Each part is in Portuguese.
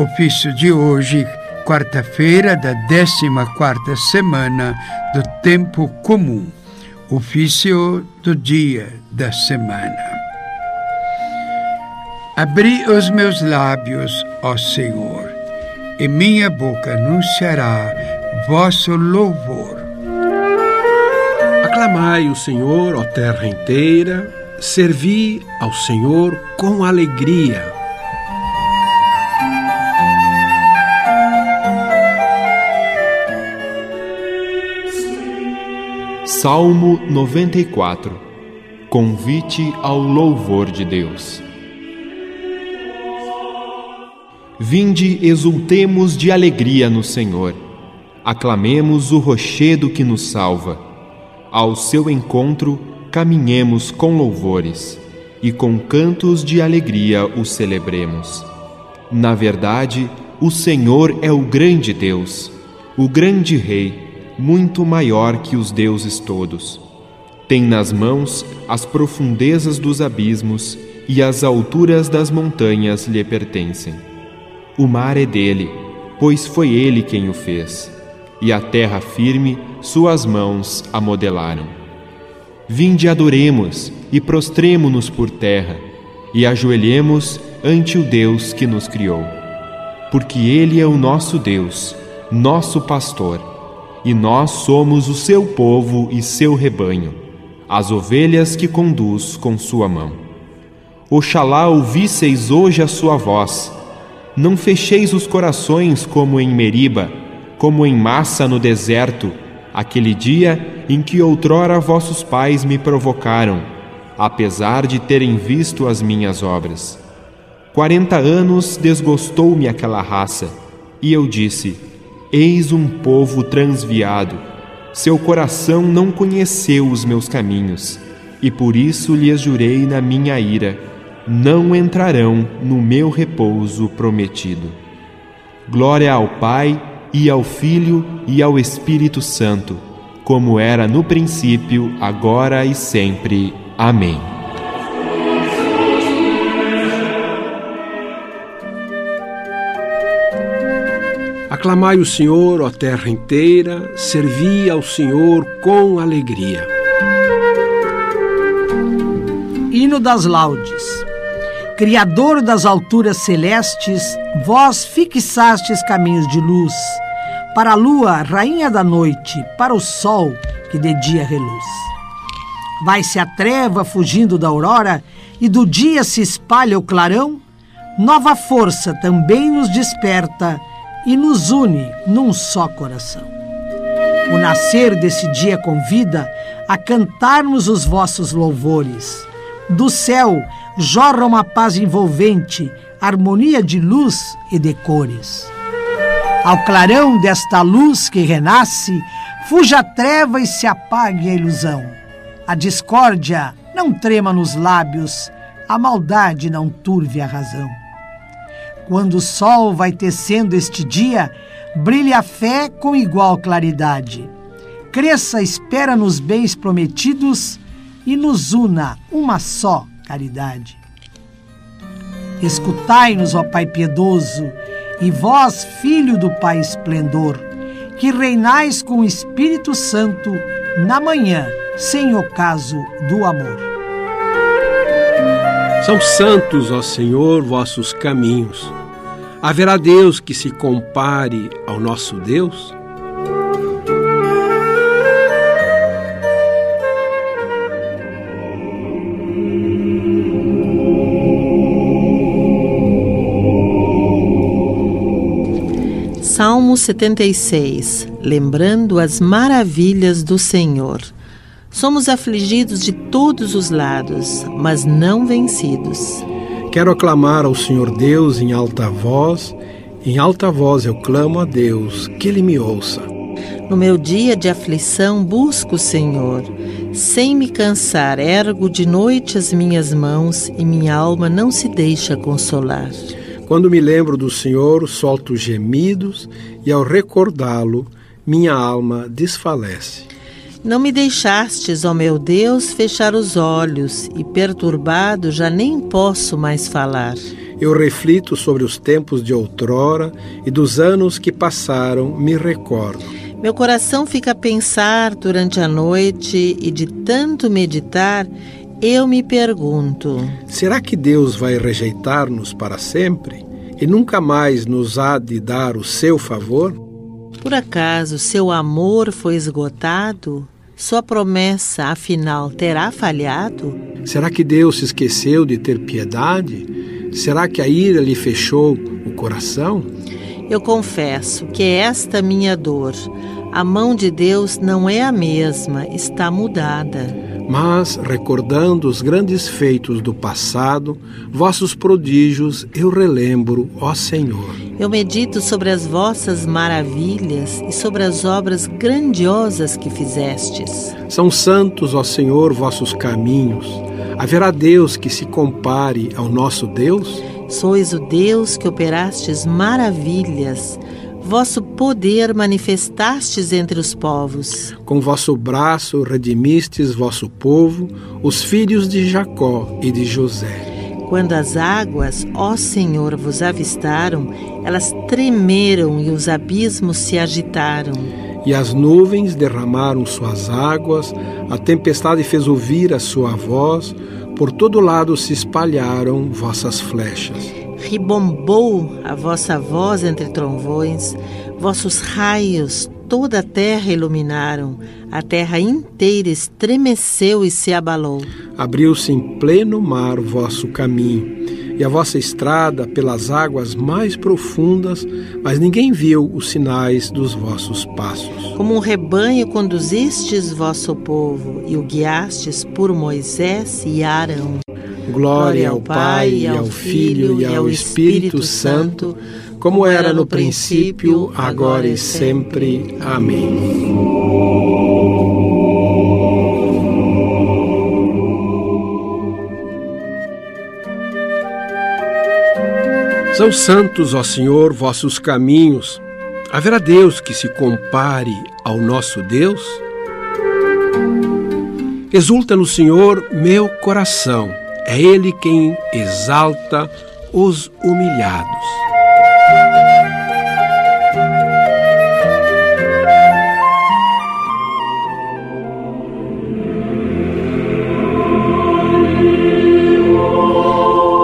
Ofício de hoje, quarta-feira da 14 semana do tempo comum. Ofício do dia da semana. Abri os meus lábios, ó Senhor, e minha boca anunciará vosso louvor. Aclamai o Senhor, ó terra inteira, servi ao Senhor com alegria. Salmo 94 Convite ao louvor de Deus. Vinde, exultemos de alegria no Senhor. Aclamemos o rochedo que nos salva. Ao seu encontro, caminhemos com louvores e com cantos de alegria o celebremos. Na verdade, o Senhor é o grande Deus, o grande Rei muito maior que os deuses todos. Tem nas mãos as profundezas dos abismos e as alturas das montanhas lhe pertencem. O mar é dele, pois foi ele quem o fez, e a terra firme suas mãos a modelaram. Vinde adoremos e prostremo-nos por terra, e ajoelhemos ante o Deus que nos criou. Porque ele é o nosso Deus, nosso pastor e nós somos o seu povo e seu rebanho, as ovelhas que conduz com sua mão. Oxalá ouvisseis hoje a sua voz. Não fecheis os corações como em Meriba, como em massa no deserto, aquele dia em que outrora vossos pais me provocaram, apesar de terem visto as minhas obras. Quarenta anos desgostou-me aquela raça, e eu disse: Eis um povo transviado. Seu coração não conheceu os meus caminhos, e por isso lhes jurei na minha ira: não entrarão no meu repouso prometido. Glória ao Pai, e ao Filho, e ao Espírito Santo, como era no princípio, agora e sempre. Amém. Aclamai o Senhor, ó terra inteira, servi ao Senhor com alegria. Hino das Laudes. Criador das alturas celestes, vós fixastes caminhos de luz, para a lua, rainha da noite, para o sol, que de dia reluz. Vai-se a treva fugindo da aurora, e do dia se espalha o clarão, nova força também nos desperta e nos une num só coração. O nascer desse dia convida a cantarmos os vossos louvores. Do céu jorra uma paz envolvente, harmonia de luz e de cores. Ao clarão desta luz que renasce, fuja a treva e se apague a ilusão. A discórdia não trema nos lábios, a maldade não turve a razão. Quando o sol vai tecendo este dia, brilhe a fé com igual claridade. Cresça a espera nos bens prometidos e nos una uma só caridade. Escutai-nos, ó Pai piedoso, e vós, Filho do Pai esplendor, que reinais com o Espírito Santo na manhã, sem ocaso do amor. São santos, ó Senhor, vossos caminhos Haverá Deus que se compare ao nosso Deus? Salmo 76 Lembrando as maravilhas do Senhor. Somos afligidos de todos os lados, mas não vencidos. Quero aclamar ao Senhor Deus em alta voz, em alta voz eu clamo a Deus, que Ele me ouça. No meu dia de aflição busco o Senhor. Sem me cansar, ergo de noite as minhas mãos e minha alma não se deixa consolar. Quando me lembro do Senhor, solto gemidos e ao recordá-lo, minha alma desfalece. Não me deixastes, ó meu Deus, fechar os olhos, e perturbado já nem posso mais falar. Eu reflito sobre os tempos de outrora e dos anos que passaram, me recordo. Meu coração fica a pensar durante a noite e de tanto meditar, eu me pergunto: será que Deus vai rejeitar-nos para sempre e nunca mais nos há de dar o seu favor? Por acaso seu amor foi esgotado? Sua promessa, afinal, terá falhado? Será que Deus se esqueceu de ter piedade? Será que a ira lhe fechou o coração? Eu confesso que esta minha dor, a mão de Deus não é a mesma, está mudada. Mas, recordando os grandes feitos do passado, vossos prodígios eu relembro, ó Senhor. Eu medito sobre as vossas maravilhas e sobre as obras grandiosas que fizestes. São santos, ó Senhor, vossos caminhos. Haverá Deus que se compare ao nosso Deus? Sois o Deus que operastes maravilhas vosso poder manifestastes entre os povos. Com vosso braço redimistes vosso povo, os filhos de Jacó e de José. Quando as águas, ó Senhor, vos avistaram, elas tremeram e os abismos se agitaram. E as nuvens derramaram suas águas, a tempestade fez ouvir a sua voz, por todo lado se espalharam vossas flechas ribombou a vossa voz entre trovões, vossos raios toda a terra iluminaram, a terra inteira estremeceu e se abalou. Abriu-se em pleno mar o vosso caminho, e a vossa estrada pelas águas mais profundas, mas ninguém viu os sinais dos vossos passos. Como um rebanho conduzistes vosso povo, e o guiastes por Moisés e Arão. Glória ao Pai, e ao Filho e ao Espírito Santo, como era no princípio, agora e sempre. Amém. São santos, ó Senhor, vossos caminhos. Haverá Deus que se compare ao nosso Deus? Exulta no Senhor meu coração é Ele quem exalta os humilhados.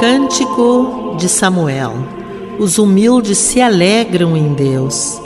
Cântico de Samuel. Os humildes se alegram em Deus.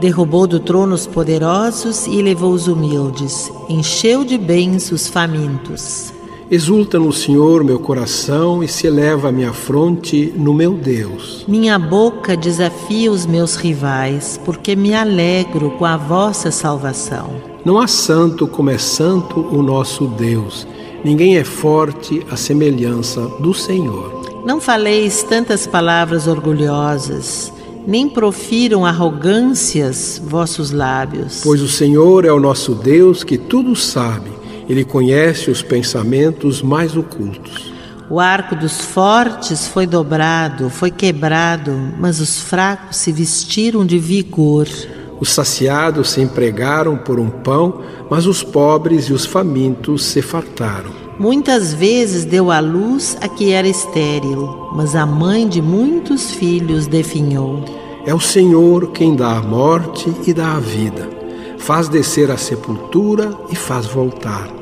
Derrubou do trono os poderosos e levou os humildes. Encheu de bens os famintos. Exulta no Senhor meu coração e se eleva a minha fronte no meu Deus. Minha boca desafia os meus rivais, porque me alegro com a vossa salvação. Não há santo como é santo o nosso Deus. Ninguém é forte à semelhança do Senhor. Não faleis tantas palavras orgulhosas, nem profiram arrogâncias vossos lábios. Pois o Senhor é o nosso Deus que tudo sabe ele conhece os pensamentos mais ocultos. O arco dos fortes foi dobrado, foi quebrado, mas os fracos se vestiram de vigor. Os saciados se empregaram por um pão, mas os pobres e os famintos se fartaram. Muitas vezes deu à luz a que era estéril, mas a mãe de muitos filhos definhou. É o Senhor quem dá a morte e dá a vida, faz descer a sepultura e faz voltar.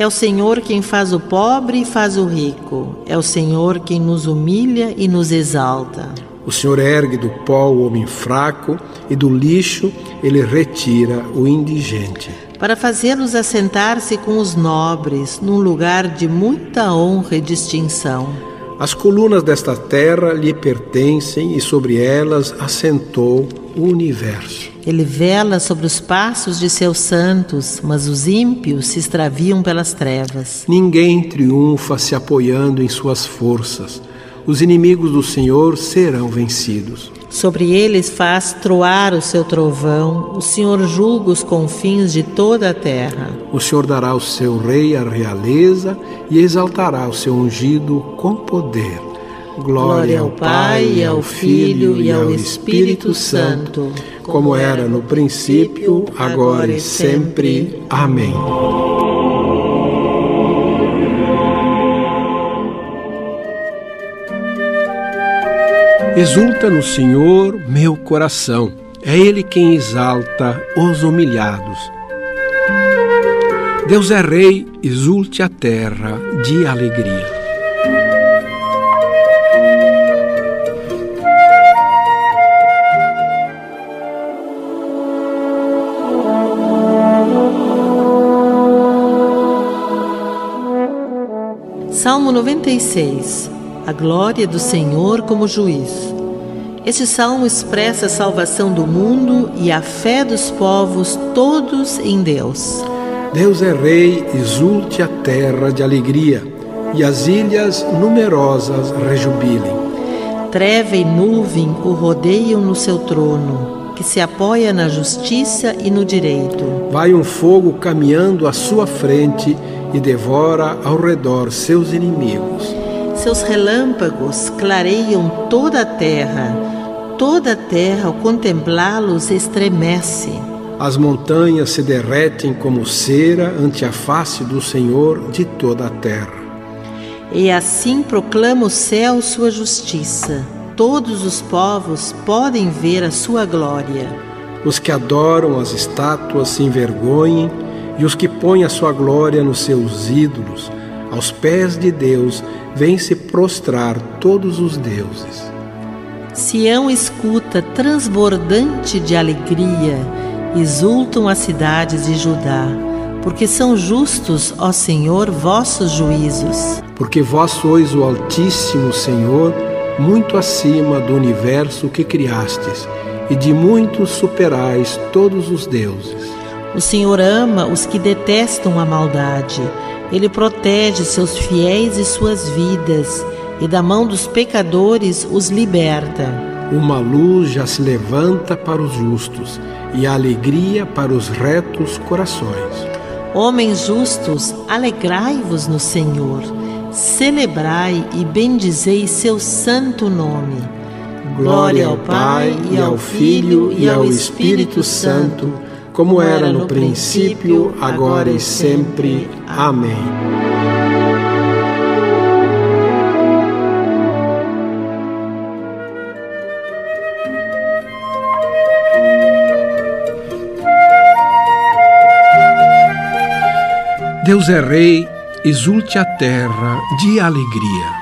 É o Senhor quem faz o pobre e faz o rico. É o Senhor quem nos humilha e nos exalta. O Senhor ergue do pó o homem fraco e do lixo ele retira o indigente. Para fazê-los assentar-se com os nobres, num lugar de muita honra e distinção. As colunas desta terra lhe pertencem e sobre elas assentou o universo. Ele vela sobre os passos de seus santos, mas os ímpios se extraviam pelas trevas. Ninguém triunfa se apoiando em suas forças. Os inimigos do Senhor serão vencidos. Sobre eles faz troar o seu trovão, o Senhor julga os confins de toda a terra. O Senhor dará ao seu rei a realeza e exaltará o seu ungido com poder. Glória ao Pai, ao Filho e ao Espírito Santo, como era no princípio, agora e sempre. Amém. Exulta no Senhor meu coração, é Ele quem exalta os humilhados. Deus é Rei, exulte a terra de alegria. Salmo 96 A glória do Senhor como juiz. Este salmo expressa a salvação do mundo e a fé dos povos todos em Deus. Deus é Rei, exulte a terra de alegria, e as ilhas numerosas rejubilem. Treva e nuvem o rodeiam no seu trono, que se apoia na justiça e no direito. Vai um fogo caminhando à sua frente e devora ao redor seus inimigos. Seus relâmpagos clareiam toda a terra, toda a terra ao contemplá-los estremece. As montanhas se derretem como cera ante a face do Senhor de toda a terra. E assim proclama o céu sua justiça. Todos os povos podem ver a sua glória. Os que adoram as estátuas se envergonhem e os que põem a sua glória nos seus ídolos, aos pés de Deus, vêm se prostrar todos os deuses. Sião escuta transbordante de alegria, exultam as cidades de Judá, porque são justos, ó Senhor, vossos juízos. Porque vós sois o Altíssimo Senhor, muito acima do universo que criastes, e de muitos superais todos os deuses. O Senhor ama os que detestam a maldade. Ele protege seus fiéis e suas vidas, e da mão dos pecadores os liberta. Uma luz já se levanta para os justos, e a alegria para os retos corações. Homens justos, alegrai-vos no Senhor. Celebrai e bendizei seu santo nome. Glória ao Pai, e ao Filho, e ao Espírito Santo como era no princípio, agora e sempre. Amém. Deus é Rei, exulte a terra de alegria.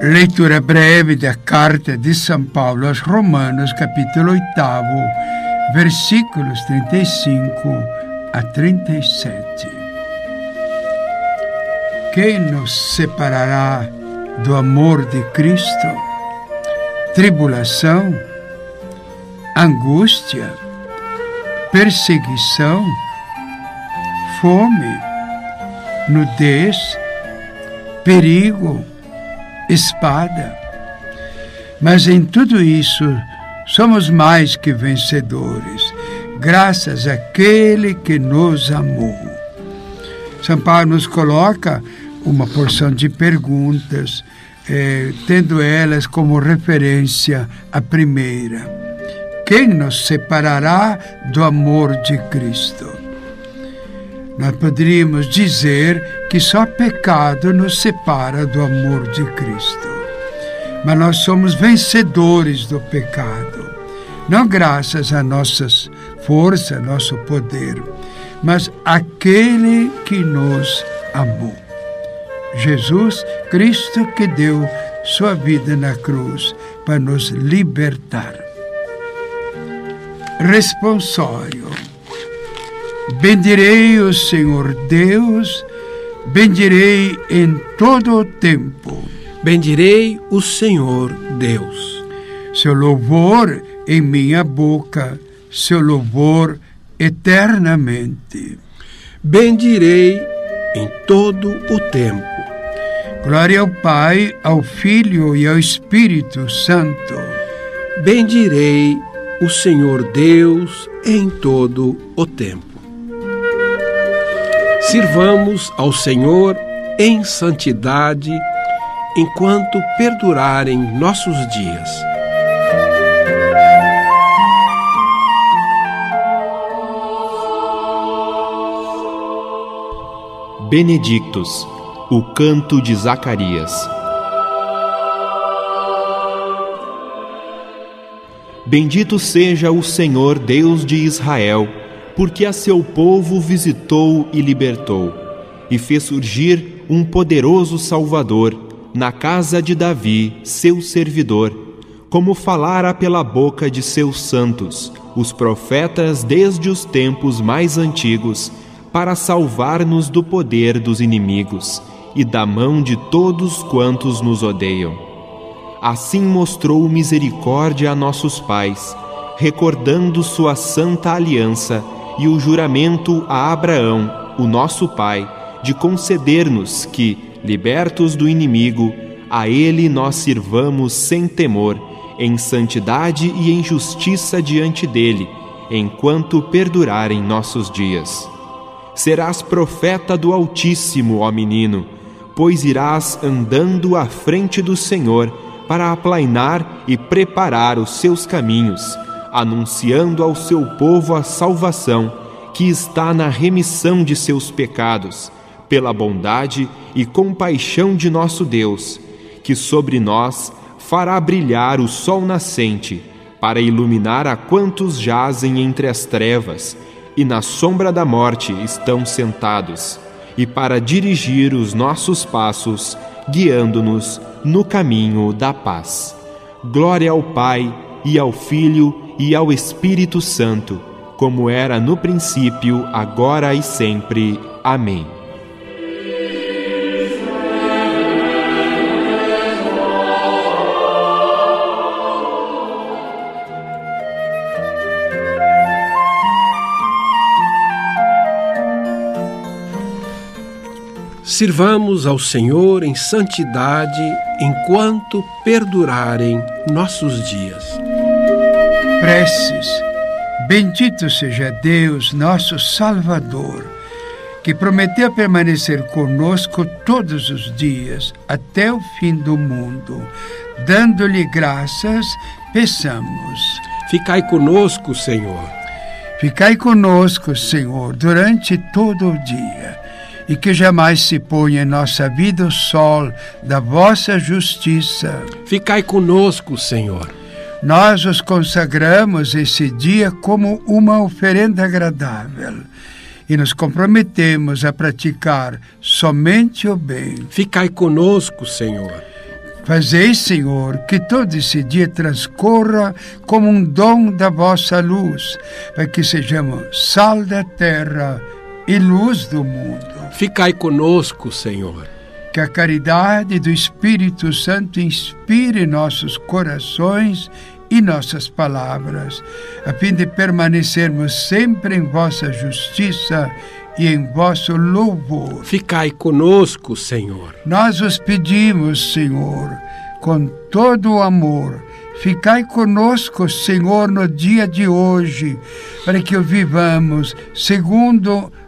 Leitura breve da carta de São Paulo aos Romanos, capítulo 8 versículos 35 a 37. Quem nos separará do amor de Cristo? Tribulação, angústia, perseguição, fome, nudez, perigo, espada. Mas em tudo isso, somos mais que vencedores, graças àquele que nos amou. São Paulo nos coloca uma porção de perguntas, eh, tendo elas como referência a primeira: Quem nos separará do amor de Cristo? Nós poderíamos dizer que só pecado nos separa do amor de Cristo mas nós somos vencedores do pecado. Não graças a nossas forças, nosso poder, mas aquele que nos amou. Jesus Cristo que deu sua vida na cruz para nos libertar. Responsório. Bendirei o Senhor Deus, bendirei em todo o tempo Bendirei o Senhor Deus. Seu louvor em minha boca, seu louvor eternamente. Bendirei em todo o tempo. Glória ao Pai, ao Filho e ao Espírito Santo. Bendirei o Senhor Deus em todo o tempo. Sirvamos ao Senhor em santidade enquanto perdurarem nossos dias. Benedictus, o canto de Zacarias. Bendito seja o Senhor Deus de Israel, porque a seu povo visitou e libertou, e fez surgir um poderoso Salvador na casa de Davi, seu servidor, como falara pela boca de seus santos, os profetas desde os tempos mais antigos, para salvar-nos do poder dos inimigos e da mão de todos quantos nos odeiam assim mostrou misericórdia a nossos pais, recordando sua santa aliança e o juramento a Abraão, o nosso pai, de conceder-nos que, libertos do inimigo, a ele nós sirvamos sem temor, em santidade e em justiça diante dele, enquanto perdurarem nossos dias. Serás profeta do Altíssimo, ó menino, pois irás andando à frente do Senhor para aplainar e preparar os seus caminhos, anunciando ao seu povo a salvação que está na remissão de seus pecados, pela bondade e compaixão de nosso Deus, que sobre nós fará brilhar o sol nascente, para iluminar a quantos jazem entre as trevas e na sombra da morte estão sentados, e para dirigir os nossos passos, guiando-nos no caminho da paz. Glória ao Pai, e ao Filho, e ao Espírito Santo, como era no princípio, agora e sempre. Amém. Sirvamos ao Senhor em santidade enquanto perdurarem nossos dias. Preces. Bendito seja Deus, nosso Salvador, que prometeu permanecer conosco todos os dias, até o fim do mundo. Dando-lhe graças, peçamos. Ficai conosco, Senhor. Ficai conosco, Senhor, durante todo o dia e que jamais se ponha em nossa vida o sol da vossa justiça. Ficai conosco, Senhor. Nós os consagramos esse dia como uma oferenda agradável e nos comprometemos a praticar somente o bem. Ficai conosco, Senhor. Fazei, Senhor, que todo esse dia transcorra como um dom da vossa luz, para que sejamos sal da terra e luz do mundo. Ficai conosco, Senhor. Que a caridade do Espírito Santo inspire nossos corações e nossas palavras, a fim de permanecermos sempre em vossa justiça e em vosso louvor. Ficai conosco, Senhor. Nós os pedimos, Senhor, com todo o amor. Ficai conosco, Senhor, no dia de hoje, para que o vivamos segundo a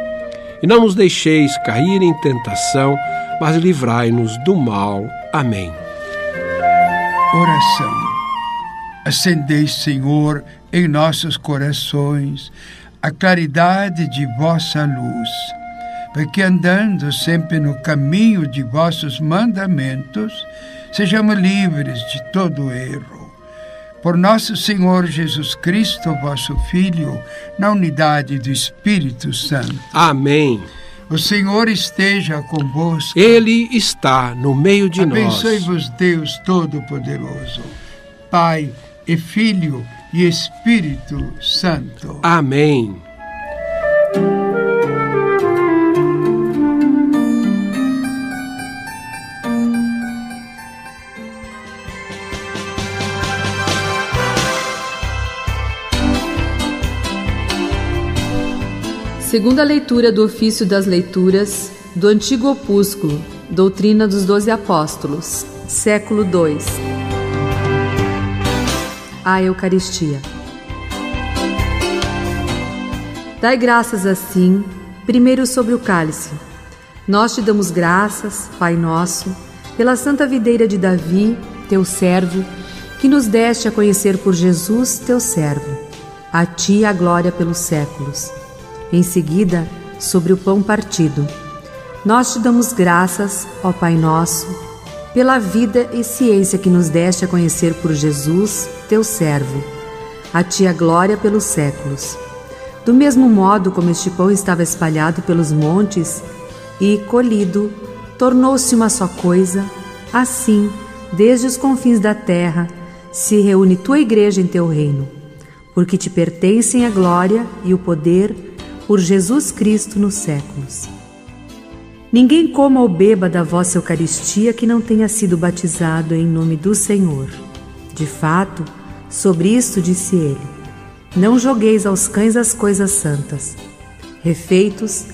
e não nos deixeis cair em tentação, mas livrai-nos do mal. Amém. Oração. Acendei, Senhor, em nossos corações a claridade de vossa luz, para que andando sempre no caminho de vossos mandamentos, sejamos livres de todo erro por nosso Senhor Jesus Cristo, vosso Filho, na unidade do Espírito Santo. Amém. O Senhor esteja convosco. Ele está no meio de Abençoe nós. Abençoe-vos, Deus Todo-Poderoso, Pai e Filho e Espírito Santo. Amém. Segunda leitura do ofício das leituras do antigo opúsculo Doutrina dos Doze Apóstolos, século II. A Eucaristia. Dai graças assim, primeiro sobre o cálice. Nós te damos graças, Pai nosso, pela santa videira de Davi, teu servo, que nos deste a conhecer por Jesus, teu servo. A ti a glória pelos séculos. Em seguida, sobre o pão partido. Nós te damos graças, ó Pai nosso, pela vida e ciência que nos deste a conhecer por Jesus, teu servo. A ti a glória pelos séculos. Do mesmo modo como este pão estava espalhado pelos montes e colhido, tornou-se uma só coisa, assim, desde os confins da terra, se reúne tua igreja em teu reino, porque te pertencem a glória e o poder por Jesus Cristo nos séculos. Ninguém coma ou beba da vossa Eucaristia que não tenha sido batizado em nome do Senhor. De fato, sobre isto disse ele: Não jogueis aos cães as coisas santas. Refeitos,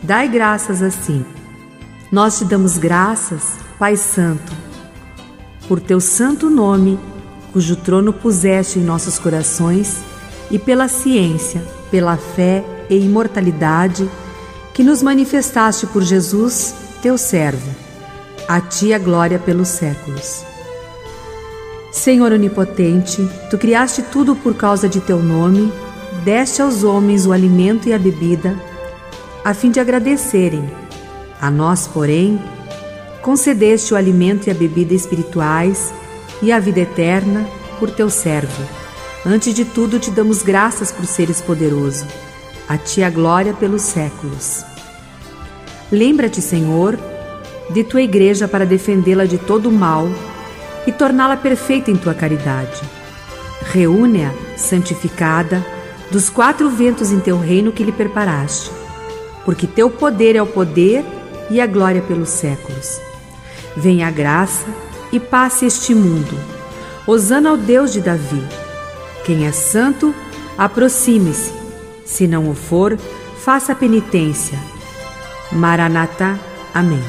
dai graças assim. Nós te damos graças, Pai Santo, por teu santo nome, cujo trono puseste em nossos corações, e pela ciência, pela fé e imortalidade que nos manifestaste por Jesus, teu servo. A ti a glória pelos séculos. Senhor onipotente, tu criaste tudo por causa de teu nome, deste aos homens o alimento e a bebida, a fim de agradecerem. A nós, porém, concedeste o alimento e a bebida espirituais e a vida eterna por teu servo. Antes de tudo, te damos graças por seres poderoso a ti a glória pelos séculos. Lembra-te, Senhor, de tua igreja para defendê-la de todo o mal e torná-la perfeita em tua caridade. Reúne-a, santificada, dos quatro ventos em teu reino que lhe preparaste, porque teu poder é o poder e a glória pelos séculos. Venha a graça e passe este mundo. Hosana ao Deus de Davi. Quem é santo, aproxime-se se não o for, faça penitência. Maranatá. Amém.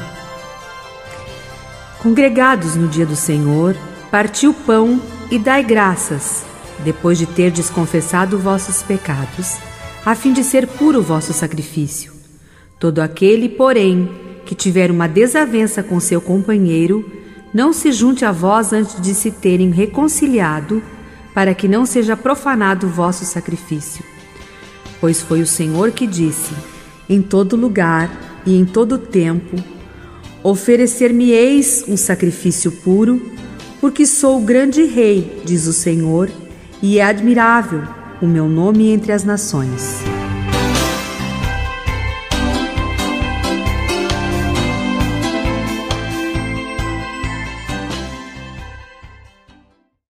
Congregados no dia do Senhor, parti o pão e dai graças, depois de ter desconfessado vossos pecados, a fim de ser puro o vosso sacrifício. Todo aquele, porém, que tiver uma desavença com seu companheiro, não se junte a vós antes de se terem reconciliado, para que não seja profanado o vosso sacrifício pois foi o Senhor que disse: Em todo lugar e em todo tempo, oferecer-me-eis um sacrifício puro, porque sou o grande rei, diz o Senhor, e é admirável o meu nome entre as nações.